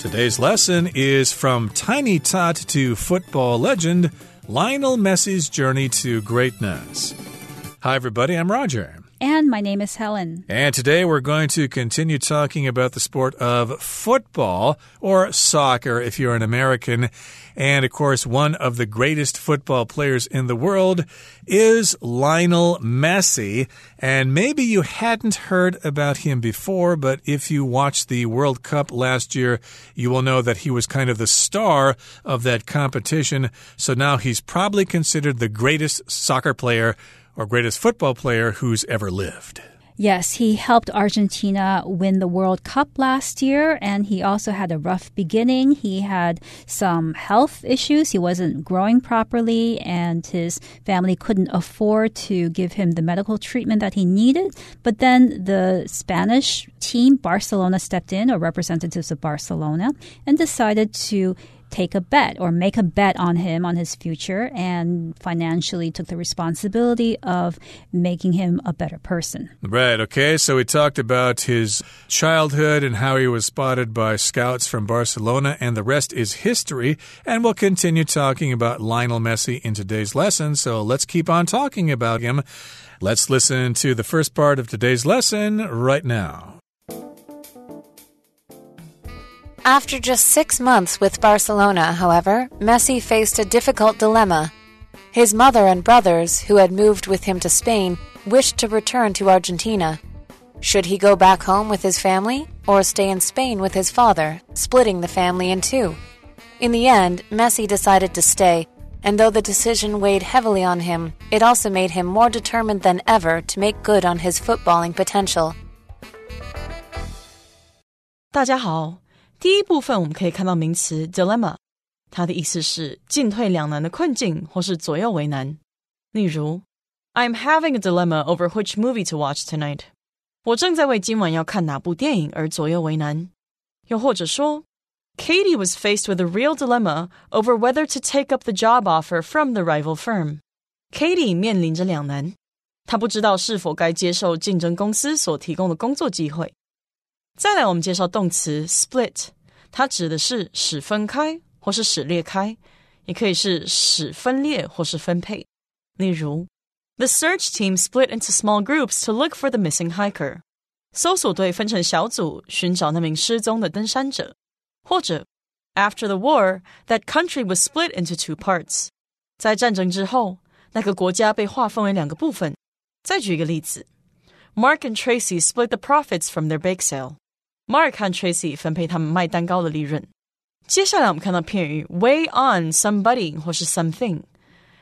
Today's lesson is from Tiny Tot to football legend Lionel Messi's journey to greatness. Hi, everybody, I'm Roger. And my name is Helen. And today we're going to continue talking about the sport of football or soccer if you're an American. And of course, one of the greatest football players in the world is Lionel Messi. And maybe you hadn't heard about him before, but if you watched the World Cup last year, you will know that he was kind of the star of that competition. So now he's probably considered the greatest soccer player or greatest football player who's ever lived. Yes, he helped Argentina win the World Cup last year, and he also had a rough beginning. He had some health issues. He wasn't growing properly, and his family couldn't afford to give him the medical treatment that he needed. But then the Spanish team, Barcelona, stepped in, or representatives of Barcelona, and decided to take a bet or make a bet on him on his future and financially took the responsibility of making him a better person. Right, okay. So we talked about his childhood and how he was spotted by scouts from Barcelona, and the rest is history. And we'll continue talking about Lionel Messi in today's lesson. So let's keep on talking about him. Let's listen to the first part of today's lesson right now. After just six months with Barcelona, however, Messi faced a difficult dilemma. His mother and brothers, who had moved with him to Spain, wished to return to Argentina. Should he go back home with his family or stay in Spain with his father, splitting the family in two? In the end, Messi decided to stay, and though the decision weighed heavily on him, it also made him more determined than ever to make good on his footballing potential. 大家好。 第一部分我们可以看到名词 dilemma，它的意思是进退两难的困境或是左右为难。例如，I'm having a dilemma over which movie to watch tonight。我正在为今晚要看哪部电影而左右为难。又或者说，Katie was faced with a real dilemma over whether to take up the job offer from the rival firm。Katie 面临着两难，她不知道是否该接受竞争公司所提供的工作机会。 再来，我们介绍动词 split，它指的是使分开或是使裂开，也可以是使分裂或是分配。例如，The search team split into small groups to look for the missing hiker。搜索队分成小组寻找那名失踪的登山者。或者，After the war, that country was split into two parts。在战争之后，那个国家被划分为两个部分。再举一个例子，Mark and Tracy split the profits from their bake sale。 Mark 和 Tracy 分配他们卖蛋糕的利润。接下来我们看到片语 weigh on somebody 或是 something，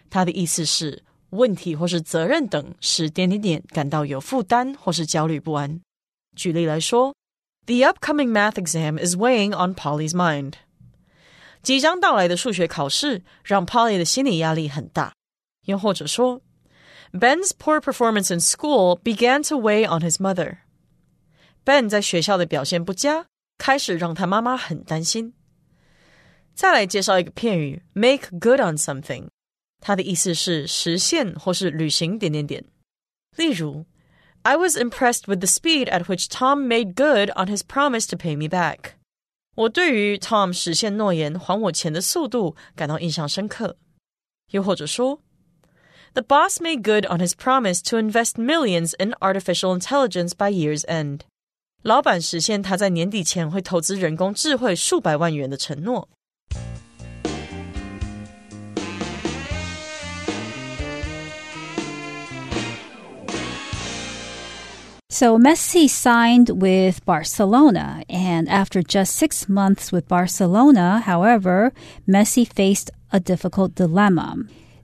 它的意思是问题或是责任等使点点点感到有负担或是焦虑不安。举例来说，The upcoming math exam is weighing on Polly's mind。即将到来的数学考试让 Polly 的心理压力很大。又或者说，Ben's poor performance in school began to weigh on his mother。 Ben 在学校的表现不佳，开始让他妈妈很担心。再来介绍一个片语，make good on something，它的意思是实现或是履行点点点。例如，I was impressed with the speed at which Tom made good on his promise to pay me back。我对于 Tom 实现诺言还我钱的速度感到印象深刻。又或者说，The boss made good on his promise to invest millions in artificial intelligence by year's end。 老板实现他在年底前会投资人工智慧数百万元的承诺。So Messi signed with Barcelona, and after just six months with Barcelona, however, Messi faced a difficult dilemma.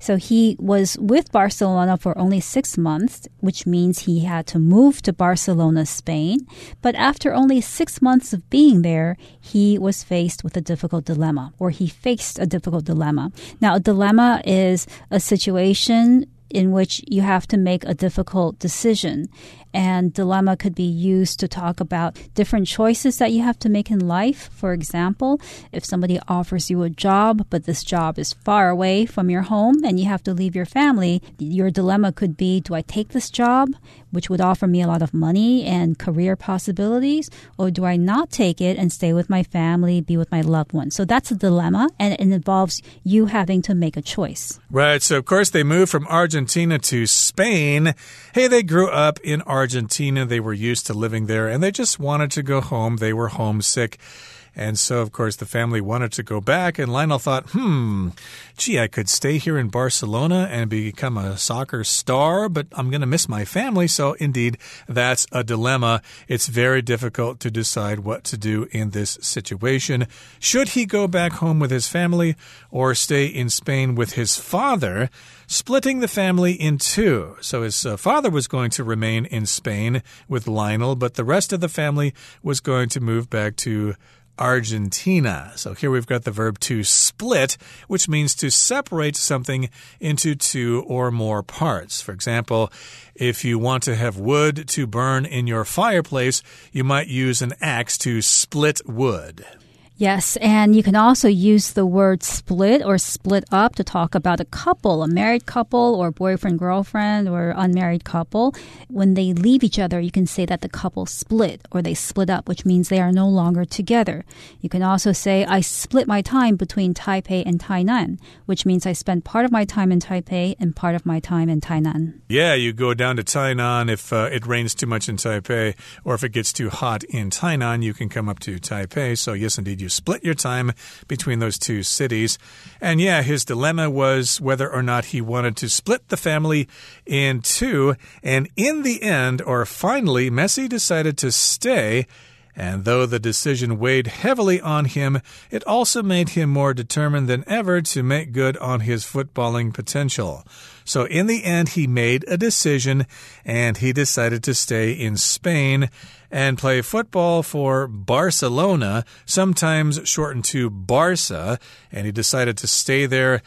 So he was with Barcelona for only six months, which means he had to move to Barcelona, Spain. But after only six months of being there, he was faced with a difficult dilemma, or he faced a difficult dilemma. Now, a dilemma is a situation in which you have to make a difficult decision. And dilemma could be used to talk about different choices that you have to make in life. For example, if somebody offers you a job, but this job is far away from your home and you have to leave your family, your dilemma could be do I take this job, which would offer me a lot of money and career possibilities, or do I not take it and stay with my family, be with my loved ones? So that's a dilemma, and it involves you having to make a choice. Right. So, of course, they moved from Argentina to Spain. Hey, they grew up in Argentina. They were used to living there and they just wanted to go home. They were homesick. And so, of course, the family wanted to go back, and Lionel thought, hmm, gee, I could stay here in Barcelona and become a soccer star, but I'm going to miss my family. So, indeed, that's a dilemma. It's very difficult to decide what to do in this situation. Should he go back home with his family or stay in Spain with his father? splitting the family in two. So his uh, father was going to remain in Spain with Lionel, but the rest of the family was going to move back to Argentina. So here we've got the verb to split, which means to separate something into two or more parts. For example, if you want to have wood to burn in your fireplace, you might use an axe to split wood. Yes, and you can also use the word split or split up to talk about a couple, a married couple or boyfriend, girlfriend, or unmarried couple. When they leave each other, you can say that the couple split or they split up, which means they are no longer together. You can also say, I split my time between Taipei and Tainan, which means I spend part of my time in Taipei and part of my time in Tainan. Yeah, you go down to Tainan if uh, it rains too much in Taipei, or if it gets too hot in Tainan, you can come up to Taipei. So, yes, indeed, you split your time between those two cities. And yeah, his dilemma was whether or not he wanted to split the family in two. And in the end, or finally, Messi decided to stay. And though the decision weighed heavily on him, it also made him more determined than ever to make good on his footballing potential. So, in the end, he made a decision and he decided to stay in Spain and play football for Barcelona, sometimes shortened to Barca. And he decided to stay there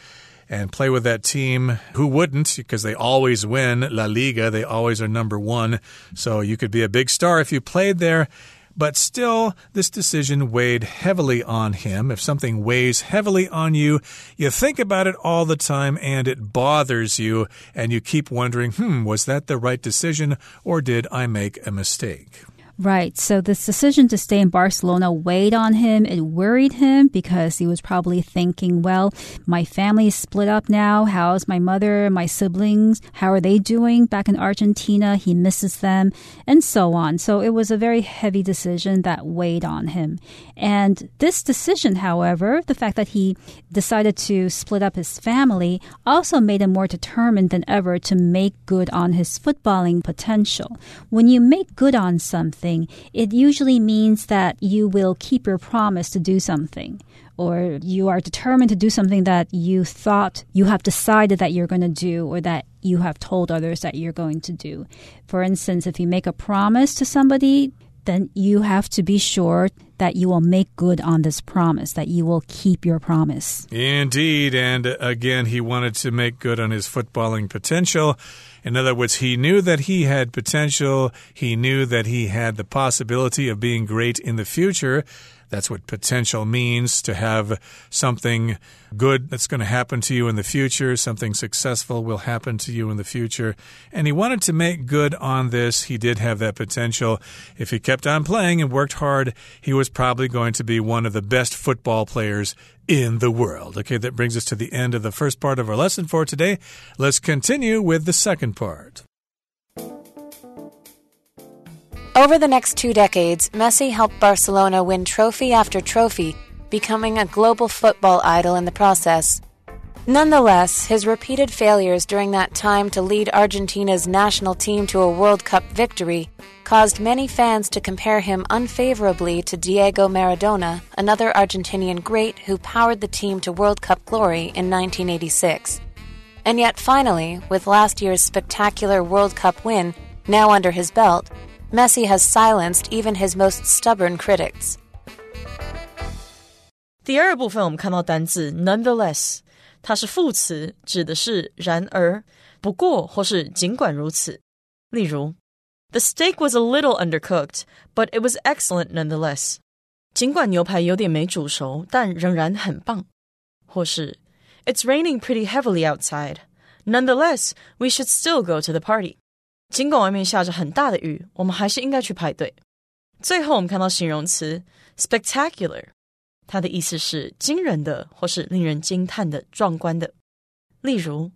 and play with that team. Who wouldn't? Because they always win La Liga. They always are number one. So you could be a big star if you played there. But still, this decision weighed heavily on him. If something weighs heavily on you, you think about it all the time and it bothers you, and you keep wondering, hmm, was that the right decision or did I make a mistake? Right. So this decision to stay in Barcelona weighed on him. It worried him because he was probably thinking, well, my family is split up now. How's my mother, my siblings? How are they doing back in Argentina? He misses them and so on. So it was a very heavy decision that weighed on him. And this decision, however, the fact that he decided to split up his family also made him more determined than ever to make good on his footballing potential. When you make good on something, something, it usually means that you will keep your promise to do something or you are determined to do something that you thought you have decided that you're going to do or that you have told others that you're going to do. For instance, if you make a promise to somebody, then you have to be sure that you will make good on this promise, that you will keep your promise. Indeed. And again, he wanted to make good on his footballing potential. In other words, he knew that he had potential. He knew that he had the possibility of being great in the future. That's what potential means to have something good that's going to happen to you in the future, something successful will happen to you in the future. And he wanted to make good on this. He did have that potential. If he kept on playing and worked hard, he was probably going to be one of the best football players in the world. Okay, that brings us to the end of the first part of our lesson for today. Let's continue with the second part. Over the next two decades, Messi helped Barcelona win trophy after trophy, becoming a global football idol in the process. Nonetheless, his repeated failures during that time to lead Argentina's national team to a World Cup victory caused many fans to compare him unfavorably to Diego Maradona, another Argentinian great who powered the team to World Cup glory in 1986. And yet, finally, with last year's spectacular World Cup win now under his belt, Messi has silenced even his most stubborn critics. 第二部分我们看到单字 nonetheless，它是副词，指的是然而、不过或是尽管如此。例如 The steak was a little undercooked, but it was excellent nonetheless. 尽管牛排有点没煮熟，但仍然很棒。或是 It's raining pretty heavily outside. Nonetheless, we should still go to the party. 尽管外面下着很大的雨，我们还是应该去排队。最后，我们看到形容词 spectacular，它的意思是惊人的，或是令人惊叹的、壮观的。例如，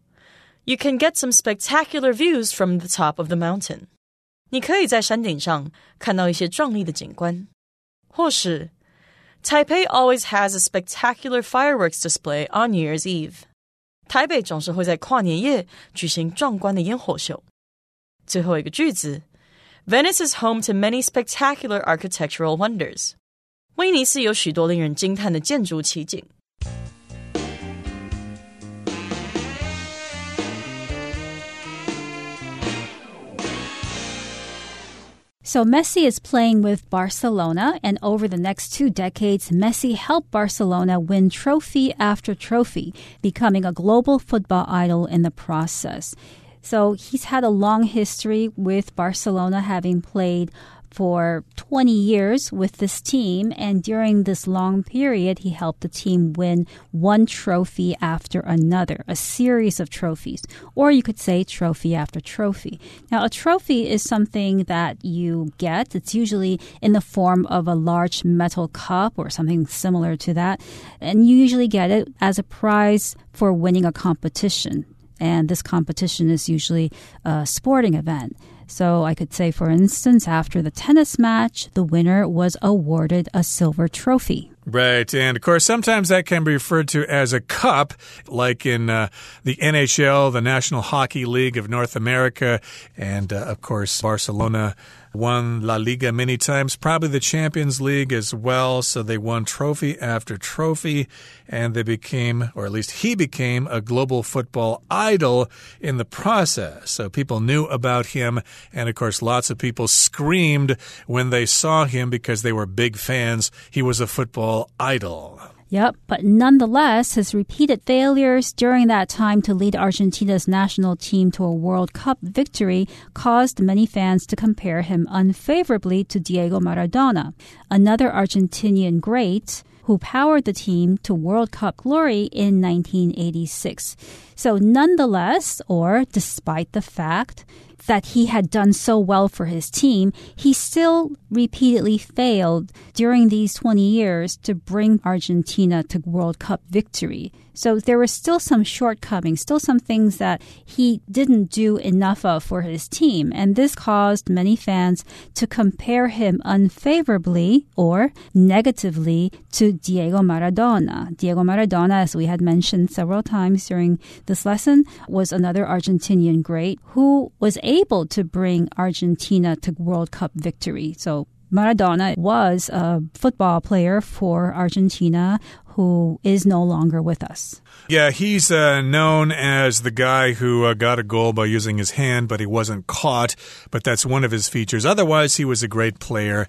You can get some spectacular views from the top of the mountain. 你可以在山顶上看到一些壮丽的景观，或是 Taipei always has a spectacular fireworks display on New Year's Eve。台北总是会在跨年夜举行壮观的烟火秀。 最后一个句子，Venice is home to many spectacular architectural wonders。威尼斯有许多令人惊叹的建筑奇景。So Messi is playing with Barcelona, and over the next two decades, Messi helped Barcelona win trophy after trophy, becoming a global football idol in the process. So he's had a long history with Barcelona, having played for 20 years with this team. And during this long period, he helped the team win one trophy after another, a series of trophies. Or you could say trophy after trophy. Now, a trophy is something that you get. It's usually in the form of a large metal cup or something similar to that. And you usually get it as a prize for winning a competition. And this competition is usually a sporting event. So I could say, for instance, after the tennis match, the winner was awarded a silver trophy. Right. And of course, sometimes that can be referred to as a cup, like in uh, the NHL, the National Hockey League of North America. And uh, of course, Barcelona won La Liga many times, probably the Champions League as well. So they won trophy after trophy, and they became, or at least he became, a global football idol in the process. So people knew about him, and of course, lots of people screamed when they saw him because they were big fans. He was a football idol. Yep, but nonetheless, his repeated failures during that time to lead Argentina's national team to a World Cup victory caused many fans to compare him unfavorably to Diego Maradona, another Argentinian great who powered the team to World Cup glory in 1986. So, nonetheless, or despite the fact that he had done so well for his team, he still repeatedly failed during these 20 years to bring Argentina to World Cup victory. So there were still some shortcomings, still some things that he didn't do enough of for his team. And this caused many fans to compare him unfavorably or negatively to Diego Maradona. Diego Maradona, as we had mentioned several times during this lesson, was another Argentinian great who was able to bring Argentina to World Cup victory. So Maradona was a football player for Argentina who is no longer with us. Yeah, he's uh, known as the guy who uh, got a goal by using his hand, but he wasn't caught. But that's one of his features. Otherwise, he was a great player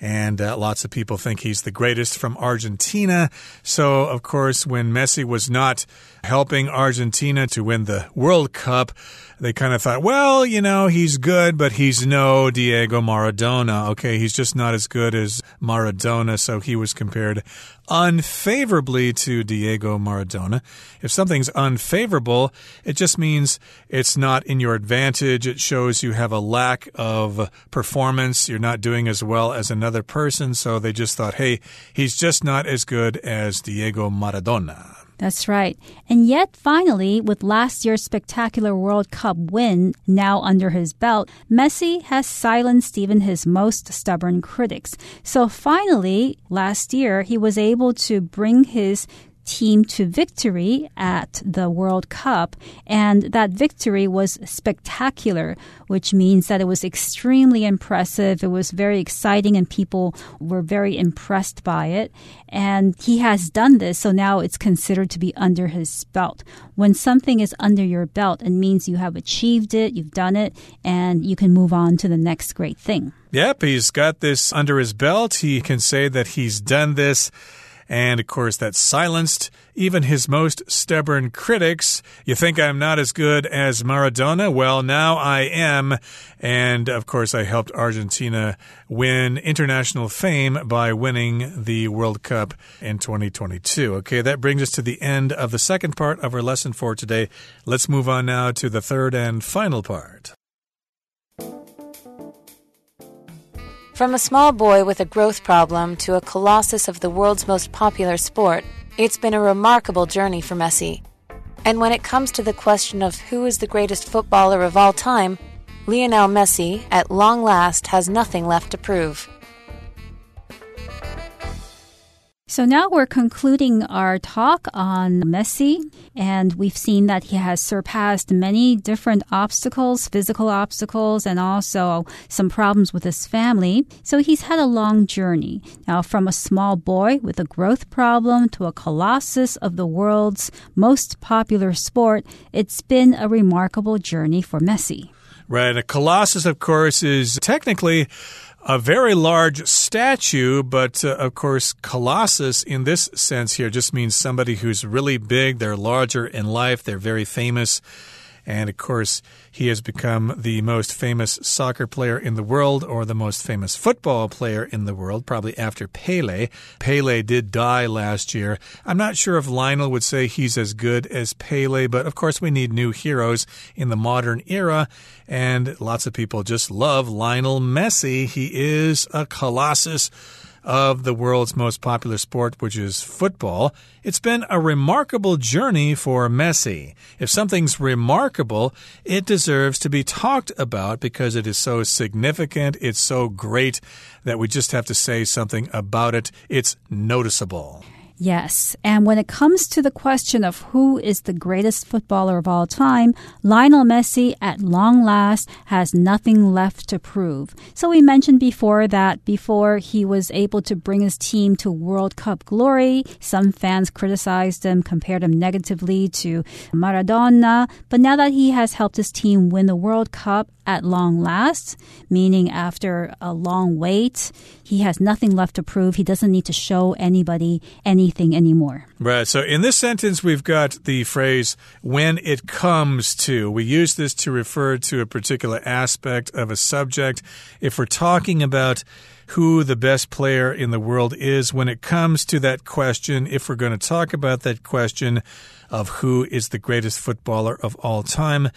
and uh, lots of people think he's the greatest from Argentina. So, of course, when Messi was not helping Argentina to win the World Cup, they kind of thought, well, you know, he's good, but he's no Diego Maradona. Okay, he's just not as good as Maradona, so he was compared unfavorably to Diego Maradona. If something's unfavorable, it just means it's not in your advantage. It shows you have a lack of performance. You're not doing as well as another person, so they just thought, hey, he's just not as good as Diego Maradona. That's right. And yet, finally, with last year's spectacular World Cup win now under his belt, Messi has silenced even his most stubborn critics. So finally, last year, he was able to bring his team to victory at the World Cup. And that victory was spectacular, which means that it was extremely impressive. It was very exciting and people were very impressed by it. And he has done this, so now it's considered to be under his belt. When something is under your belt, it means you have achieved it, you've done it, and you can move on to the next great thing. Yep, he's got this under his belt. He can say that he's done this. And of course, that silenced even his most stubborn critics. You think I'm not as good as Maradona? Well, now I am. And of course, I helped Argentina win international fame by winning the World Cup in 2022. Okay, that brings us to the end of the second part of our lesson for today. Let's move on now to the third and final part. From a small boy with a growth problem to a colossus of the world's most popular sport, it's been a remarkable journey for Messi. And when it comes to the question of who is the greatest footballer of all time, Lionel Messi, at long last, has nothing left to prove. So now we're concluding our talk on Messi, and we've seen that he has surpassed many different obstacles, physical obstacles, and also some problems with his family. So he's had a long journey. Now, from a small boy with a growth problem to a colossus of the world's most popular sport, it's been a remarkable journey for Messi. Right. A colossus, of course, is technically a very large statue, but uh, of course, Colossus in this sense here just means somebody who's really big. They're larger in life. They're very famous. And of course, he has become the most famous soccer player in the world or the most famous football player in the world, probably after Pele. Pele did die last year. I'm not sure if Lionel would say he's as good as Pele, but of course, we need new heroes in the modern era. And lots of people just love Lionel Messi. He is a colossus of the world's most popular sport, which is football. It's been a remarkable journey for Messi. If something's remarkable, it deserves to be talked about because it is so significant, it's so great that we just have to say something about it. It's noticeable. Yes. And when it comes to the question of who is the greatest footballer of all time, Lionel Messi, at long last, has nothing left to prove. So we mentioned before that before he was able to bring his team to World Cup glory, some fans criticized him, compared him negatively to Maradona. But now that he has helped his team win the World Cup at long last, meaning after a long wait, he has nothing left to prove. He doesn't need to show anybody anything anymore. Right. So in this sentence, we've got the phrase when it comes to. We use this to refer to a particular aspect of a subject. If we're talking about who the best player in the world is when it comes to that question, if we're going to talk about that question of who is the greatest footballer of all time,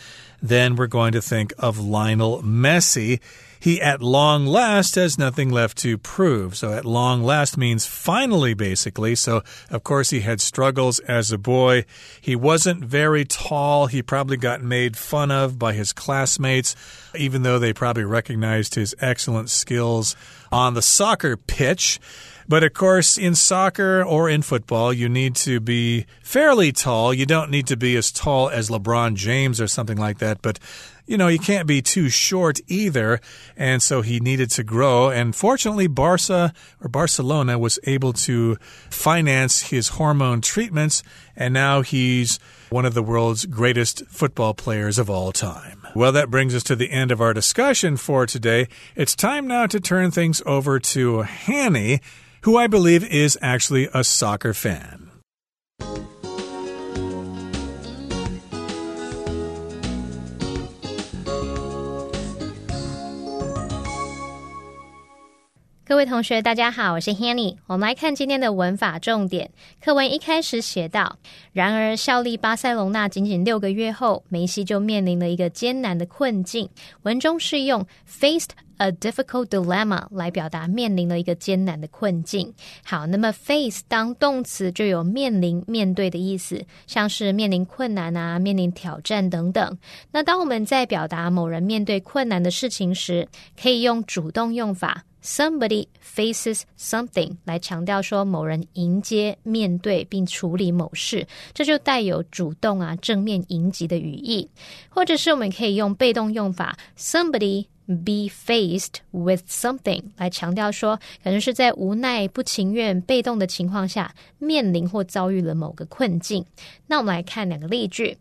then we're going to think of Lionel Messi he at long last has nothing left to prove. So at long last means finally, basically. So, of course, he had struggles as a boy. He wasn't very tall. He probably got made fun of by his classmates, even though they probably recognized his excellent skills on the soccer pitch. But of course, in soccer or in football, you need to be fairly tall. You don't need to be as tall as LeBron James or something like that. But you know, you can't be too short either. And so he needed to grow. And fortunately, Barca or Barcelona was able to finance his hormone treatments. And now he's one of the world's greatest football players of all time. Well, that brings us to the end of our discussion for today. It's time now to turn things over to Hanny, who I believe is actually a soccer fan. 各位同学，大家好，我是 Hanny。我们来看今天的文法重点。课文一开始写到：然而，效力巴塞隆纳仅仅六个月后，梅西就面临了一个艰难的困境。文中是用 faced a difficult dilemma 来表达面临了一个艰难的困境。好，那么 face 当动词就有面临、面对的意思，像是面临困难啊、面临挑战等等。那当我们在表达某人面对困难的事情时，可以用主动用法。Somebody faces something 来强调说某人迎接、面对并处理某事，这就带有主动啊、正面迎击的语义。或者是我们可以用被动用法，somebody be faced with something 来强调说，可能是在无奈、不情愿、被动的情况下面临或遭遇了某个困境。那我们来看两个例句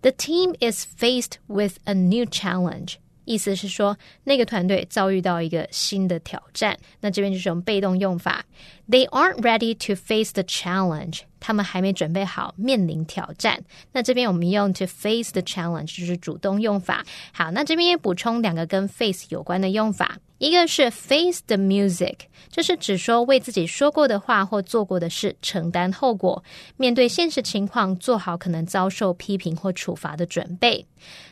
：The team is faced with a new challenge. 意思是说，那个团队遭遇到一个新的挑战。那这边就是用被动用法 They aren't ready to face the challenge. 他们还没准备好面临挑战。那这边我们用 to face the challenge 就是主动用法。好，那这边也补充两个跟 face 有关的用法。一个是 face the music，这是指说为自己说过的话或做过的事承担后果，面对现实情况做好可能遭受批评或处罚的准备。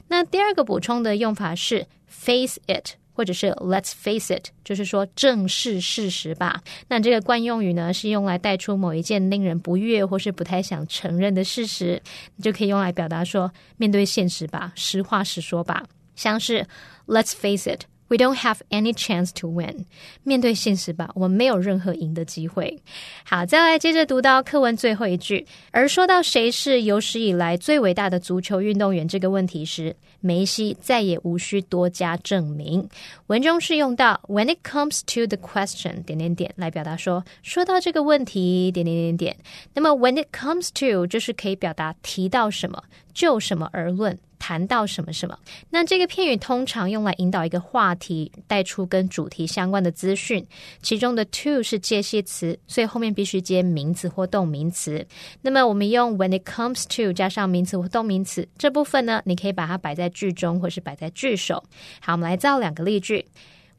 那第二个补充的用法是 face it。或者是 Let's face it，就是说正视事实吧。那这个惯用语呢，是用来带出某一件令人不悦或是不太想承认的事实，你就可以用来表达说面对现实吧，实话实说吧。像是 Let's face it。We don't have any chance to win。面对现实吧，我们没有任何赢的机会。好，再来接着读到课文最后一句。而说到谁是有史以来最伟大的足球运动员这个问题时，梅西再也无需多加证明。文中是用到 When it comes to the question 点点点来表达说，说到这个问题点点点点。那么 When it comes to 就是可以表达提到什么，就什么而论。谈到什么什么，那这个片语通常用来引导一个话题，带出跟主题相关的资讯。其中的 to 是介系词，所以后面必须接名词或动名词。那么我们用 when it comes to 加上名词或动名词这部分呢，你可以把它摆在句中，或是摆在句首。好，我们来造两个例句。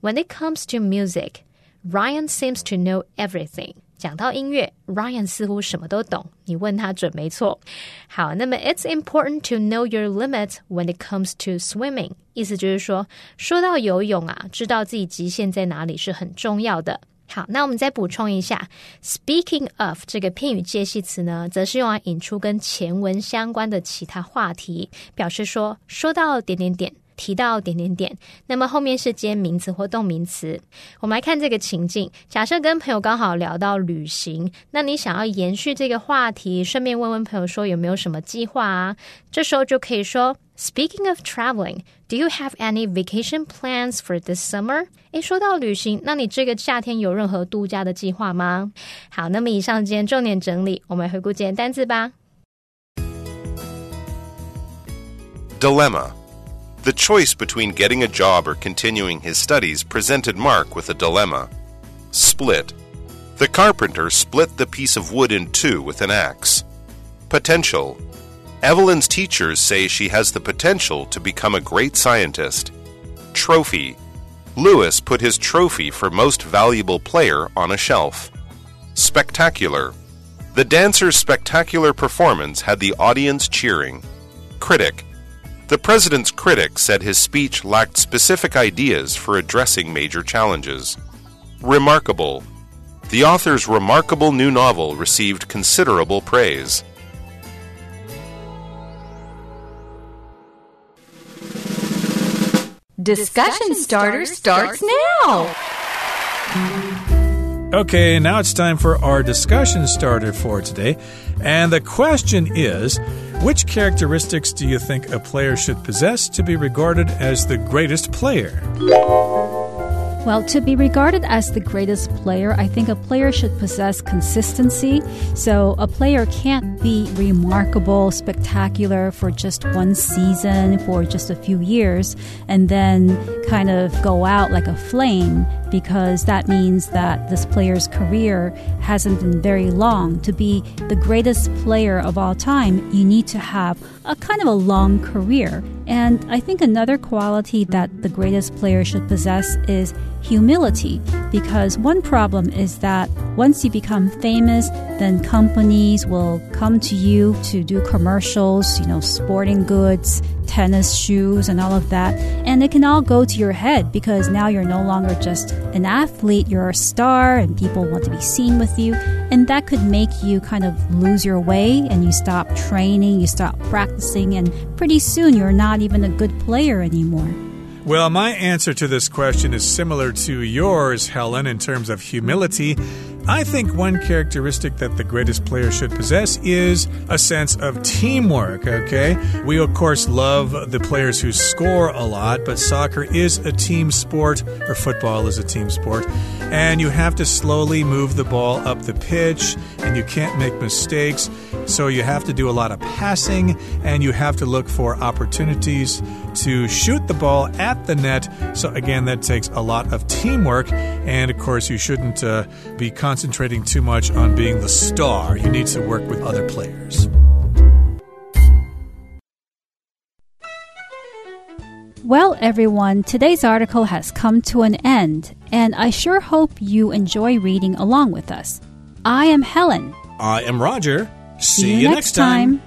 When it comes to music, Ryan seems to know everything. 讲到音乐，Ryan 似乎什么都懂。你问他准没错。好，那么 It's important to know your limits when it comes to swimming。意思就是说，说到游泳啊，知道自己极限在哪里是很重要的。好，那我们再补充一下，Speaking of 这个片语介系词呢，则是用来引出跟前文相关的其他话题，表示说说到点点点。提到点点点，那么后面是接名词或动名词。我们来看这个情境：假设跟朋友刚好聊到旅行，那你想要延续这个话题，顺便问问朋友说有没有什么计划啊？这时候就可以说：Speaking of traveling, do you have any vacation plans for this summer？诶，说到旅行，那你这个夏天有任何度假的计划吗？好，那么以上今天重点整理，我们回顾今天单词吧。Dilemma. The choice between getting a job or continuing his studies presented Mark with a dilemma. Split. The carpenter split the piece of wood in two with an axe. Potential. Evelyn's teachers say she has the potential to become a great scientist. Trophy. Lewis put his trophy for most valuable player on a shelf. Spectacular. The dancer's spectacular performance had the audience cheering. Critic. The president's critics said his speech lacked specific ideas for addressing major challenges. Remarkable. The author's remarkable new novel received considerable praise. Discussion starter starts now. Okay, now it's time for our discussion starter for today. And the question is which characteristics do you think a player should possess to be regarded as the greatest player? Well, to be regarded as the greatest player, I think a player should possess consistency. So a player can't be remarkable, spectacular for just one season, for just a few years, and then kind of go out like a flame because that means that this player's career hasn't been very long. To be the greatest player of all time, you need to have a kind of a long career. And I think another quality that the greatest player should possess is humility because one problem is that once you become famous, then companies will come to you to do commercials, you know, sporting goods, tennis shoes, and all of that. And it can all go to your head because now you're no longer just an athlete, you're a star and people want to be seen with you. And that could make you kind of lose your way and you stop training, you stop practicing, and pretty soon you're not even a good player anymore. Well, my answer to this question is similar to yours, Helen, in terms of humility. I think one characteristic that the greatest player should possess is a sense of teamwork, okay? We, of course, love the players who score a lot, but soccer is a team sport, or football is a team sport, and you have to slowly move the ball up the pitch, and you can't make mistakes. So you have to do a lot of passing, and you have to look for opportunities to shoot the ball at the net. So, again, that takes a lot of teamwork, and of course, you shouldn't uh, be concentrating too much on being the star. You need to work with other players. Well, everyone, today's article has come to an end, and I sure hope you enjoy reading along with us. I am Helen. I am Roger. See, you, next time.